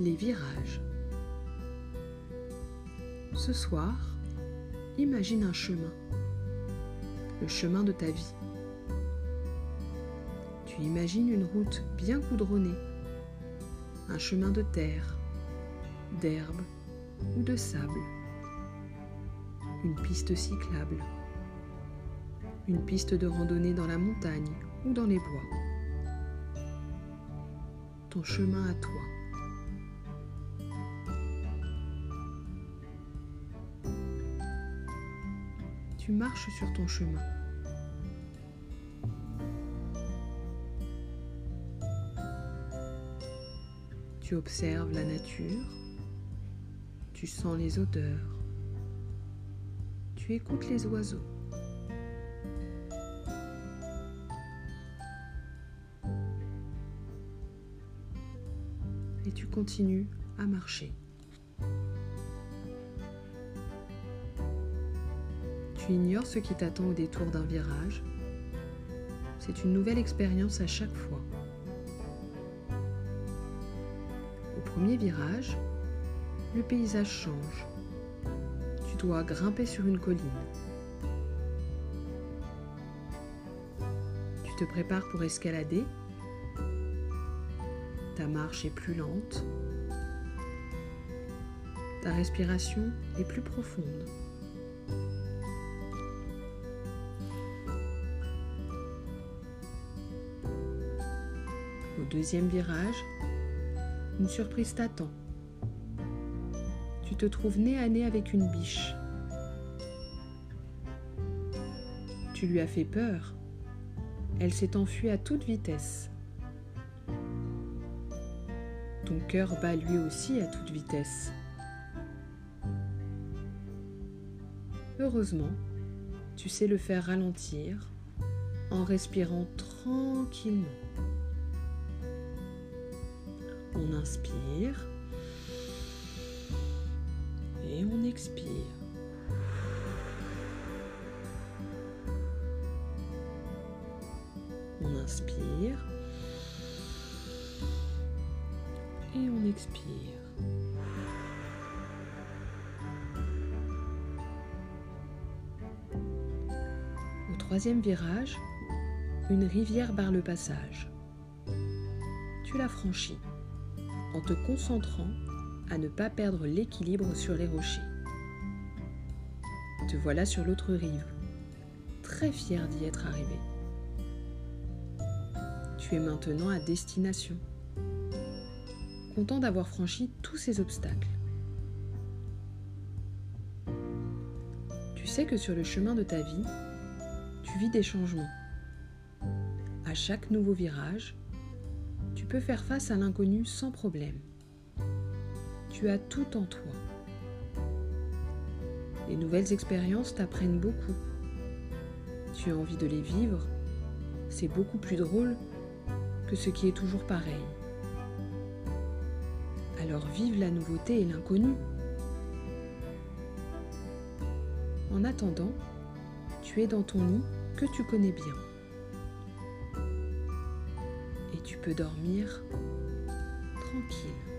Les virages. Ce soir, imagine un chemin, le chemin de ta vie. Tu imagines une route bien goudronnée, un chemin de terre, d'herbe ou de sable, une piste cyclable, une piste de randonnée dans la montagne ou dans les bois. Ton chemin à toi. Tu marches sur ton chemin. Tu observes la nature, tu sens les odeurs, tu écoutes les oiseaux. Et tu continues à marcher. Tu ignores ce qui t'attend au détour d'un virage. C'est une nouvelle expérience à chaque fois. Au premier virage, le paysage change. Tu dois grimper sur une colline. Tu te prépares pour escalader. Ta marche est plus lente. Ta respiration est plus profonde. Deuxième virage, une surprise t'attend. Tu te trouves nez à nez avec une biche. Tu lui as fait peur. Elle s'est enfuie à toute vitesse. Ton cœur bat lui aussi à toute vitesse. Heureusement, tu sais le faire ralentir en respirant tranquillement. On inspire et on expire. On inspire et on expire. Au troisième virage, une rivière barre le passage. Tu la franchis en te concentrant à ne pas perdre l'équilibre sur les rochers. Te voilà sur l'autre rive, très fier d'y être arrivé. Tu es maintenant à destination, content d'avoir franchi tous ces obstacles. Tu sais que sur le chemin de ta vie, tu vis des changements. À chaque nouveau virage, tu peux faire face à l'inconnu sans problème. Tu as tout en toi. Les nouvelles expériences t'apprennent beaucoup. Tu as envie de les vivre. C'est beaucoup plus drôle que ce qui est toujours pareil. Alors vive la nouveauté et l'inconnu. En attendant, tu es dans ton lit que tu connais bien tu peux dormir tranquille.